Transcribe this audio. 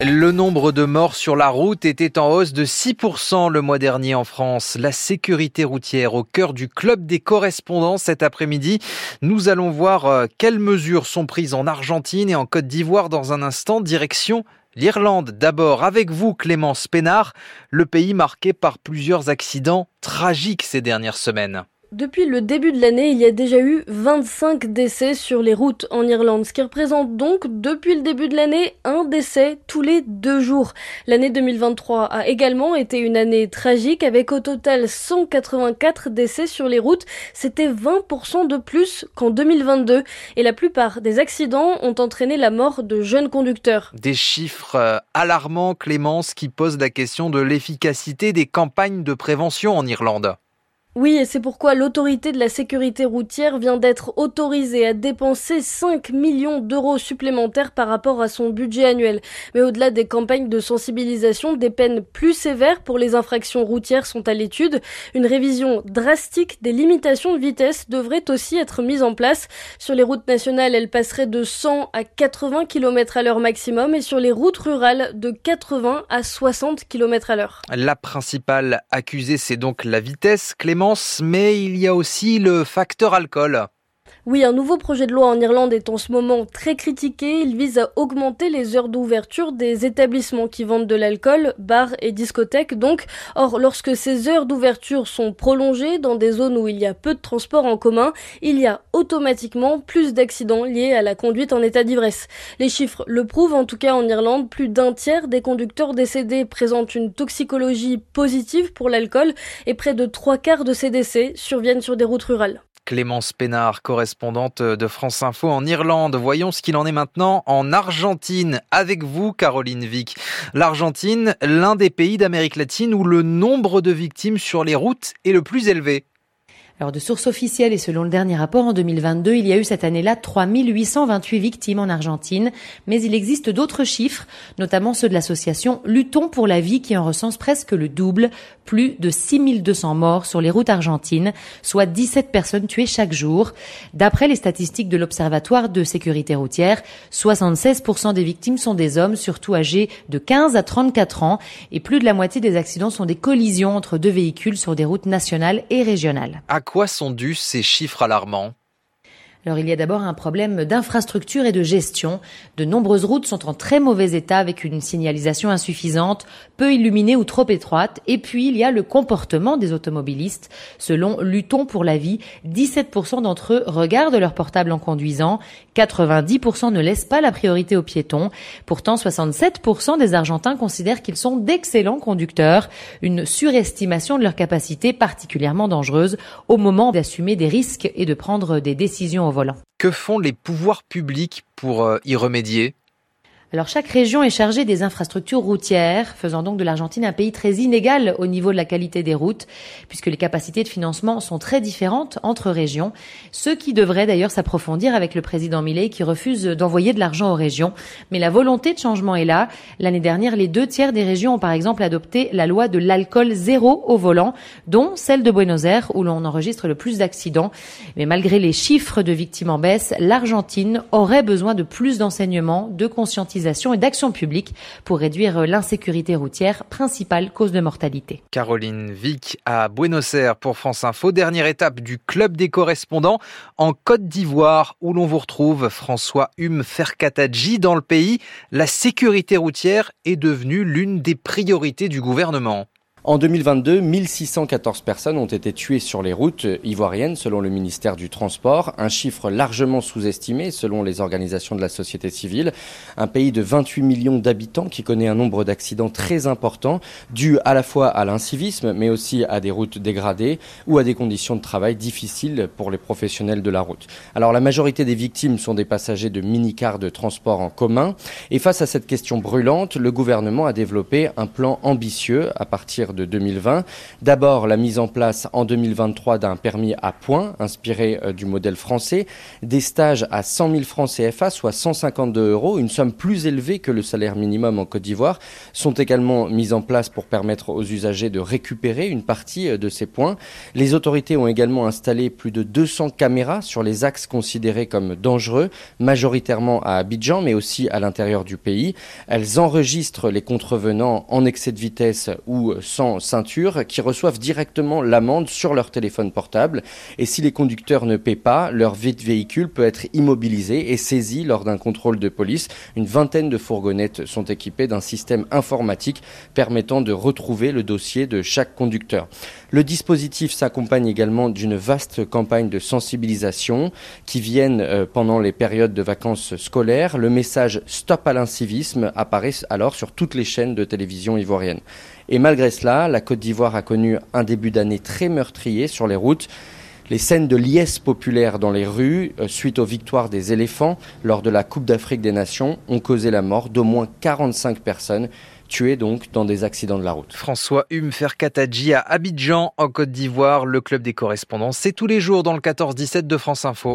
Le nombre de morts sur la route était en hausse de 6% le mois dernier en France. La sécurité routière au cœur du club des correspondants cet après-midi. Nous allons voir euh, quelles mesures sont prises en Argentine et en Côte d'Ivoire dans un instant. Direction l'Irlande d'abord avec vous Clémence Pénard, le pays marqué par plusieurs accidents tragiques ces dernières semaines. Depuis le début de l'année, il y a déjà eu 25 décès sur les routes en Irlande, ce qui représente donc depuis le début de l'année un décès tous les deux jours. L'année 2023 a également été une année tragique avec au total 184 décès sur les routes. C'était 20% de plus qu'en 2022 et la plupart des accidents ont entraîné la mort de jeunes conducteurs. Des chiffres euh, alarmants, Clémence, qui posent la question de l'efficacité des campagnes de prévention en Irlande. Oui, et c'est pourquoi l'autorité de la sécurité routière vient d'être autorisée à dépenser 5 millions d'euros supplémentaires par rapport à son budget annuel. Mais au-delà des campagnes de sensibilisation, des peines plus sévères pour les infractions routières sont à l'étude. Une révision drastique des limitations de vitesse devrait aussi être mise en place. Sur les routes nationales, elle passerait de 100 à 80 km à l'heure maximum et sur les routes rurales de 80 à 60 km à l'heure. La principale accusée, c'est donc la vitesse. Mais il y a aussi le facteur alcool. Oui, un nouveau projet de loi en Irlande est en ce moment très critiqué. Il vise à augmenter les heures d'ouverture des établissements qui vendent de l'alcool, bars et discothèques donc. Or, lorsque ces heures d'ouverture sont prolongées dans des zones où il y a peu de transports en commun, il y a automatiquement plus d'accidents liés à la conduite en état d'ivresse. Les chiffres le prouvent en tout cas en Irlande, plus d'un tiers des conducteurs décédés présentent une toxicologie positive pour l'alcool et près de trois quarts de ces décès surviennent sur des routes rurales. Clémence Pénard, correspondante de France Info en Irlande. Voyons ce qu'il en est maintenant en Argentine. Avec vous, Caroline Vic. L'Argentine, l'un des pays d'Amérique latine où le nombre de victimes sur les routes est le plus élevé. Alors de sources officielles et selon le dernier rapport en 2022, il y a eu cette année-là 3828 victimes en Argentine, mais il existe d'autres chiffres, notamment ceux de l'association Luttons pour la vie qui en recense presque le double, plus de 6200 morts sur les routes argentines, soit 17 personnes tuées chaque jour. D'après les statistiques de l'Observatoire de sécurité routière, 76% des victimes sont des hommes, surtout âgés de 15 à 34 ans, et plus de la moitié des accidents sont des collisions entre deux véhicules sur des routes nationales et régionales quoi sont dus ces chiffres alarmants? Alors il y a d'abord un problème d'infrastructure et de gestion. De nombreuses routes sont en très mauvais état avec une signalisation insuffisante, peu illuminée ou trop étroite. Et puis il y a le comportement des automobilistes. Selon Luton pour la vie, 17% d'entre eux regardent leur portable en conduisant, 90% ne laissent pas la priorité aux piétons. Pourtant 67% des Argentins considèrent qu'ils sont d'excellents conducteurs, une surestimation de leur capacité particulièrement dangereuse au moment d'assumer des risques et de prendre des décisions Que font les pouvoirs publics pour euh, y remédier? Alors chaque région est chargée des infrastructures routières, faisant donc de l'Argentine un pays très inégal au niveau de la qualité des routes, puisque les capacités de financement sont très différentes entre régions, ce qui devrait d'ailleurs s'approfondir avec le président Millet qui refuse d'envoyer de l'argent aux régions. Mais la volonté de changement est là. L'année dernière, les deux tiers des régions ont par exemple adopté la loi de l'alcool zéro au volant, dont celle de Buenos Aires où l'on enregistre le plus d'accidents. Mais malgré les chiffres de victimes en baisse, l'Argentine aurait besoin de plus d'enseignements, de conscientisation et d'action publique pour réduire l'insécurité routière, principale cause de mortalité. Caroline Vic à Buenos Aires pour France Info. Dernière étape du Club des correspondants en Côte d'Ivoire où l'on vous retrouve François Hume Ferkatadji dans le pays. La sécurité routière est devenue l'une des priorités du gouvernement. En 2022, 1614 personnes ont été tuées sur les routes ivoiriennes selon le ministère du Transport, un chiffre largement sous-estimé selon les organisations de la société civile. Un pays de 28 millions d'habitants qui connaît un nombre d'accidents très important dû à la fois à l'incivisme mais aussi à des routes dégradées ou à des conditions de travail difficiles pour les professionnels de la route. Alors la majorité des victimes sont des passagers de mini-cars de transport en commun et face à cette question brûlante, le gouvernement a développé un plan ambitieux à partir de 2020. D'abord, la mise en place en 2023 d'un permis à points, inspiré euh, du modèle français, des stages à 100 000 francs CFA, soit 152 euros, une somme plus élevée que le salaire minimum en Côte d'Ivoire, sont également mises en place pour permettre aux usagers de récupérer une partie euh, de ces points. Les autorités ont également installé plus de 200 caméras sur les axes considérés comme dangereux, majoritairement à Abidjan, mais aussi à l'intérieur du pays. Elles enregistrent les contrevenants en excès de vitesse ou sans ceinture qui reçoivent directement l'amende sur leur téléphone portable. Et si les conducteurs ne paient pas, leur véhicule peut être immobilisé et saisi lors d'un contrôle de police. Une vingtaine de fourgonnettes sont équipées d'un système informatique permettant de retrouver le dossier de chaque conducteur. Le dispositif s'accompagne également d'une vaste campagne de sensibilisation qui viennent euh, pendant les périodes de vacances scolaires. Le message Stop à l'incivisme apparaît alors sur toutes les chaînes de télévision ivoiriennes. Et malgré cela, la Côte d'Ivoire a connu un début d'année très meurtrier sur les routes. Les scènes de liesse populaire dans les rues, euh, suite aux victoires des éléphants lors de la Coupe d'Afrique des Nations, ont causé la mort d'au moins 45 personnes tuées donc dans des accidents de la route. François Hume Ferkatadji à Abidjan en Côte d'Ivoire, le club des correspondants, c'est tous les jours dans le 14-17 de France Info.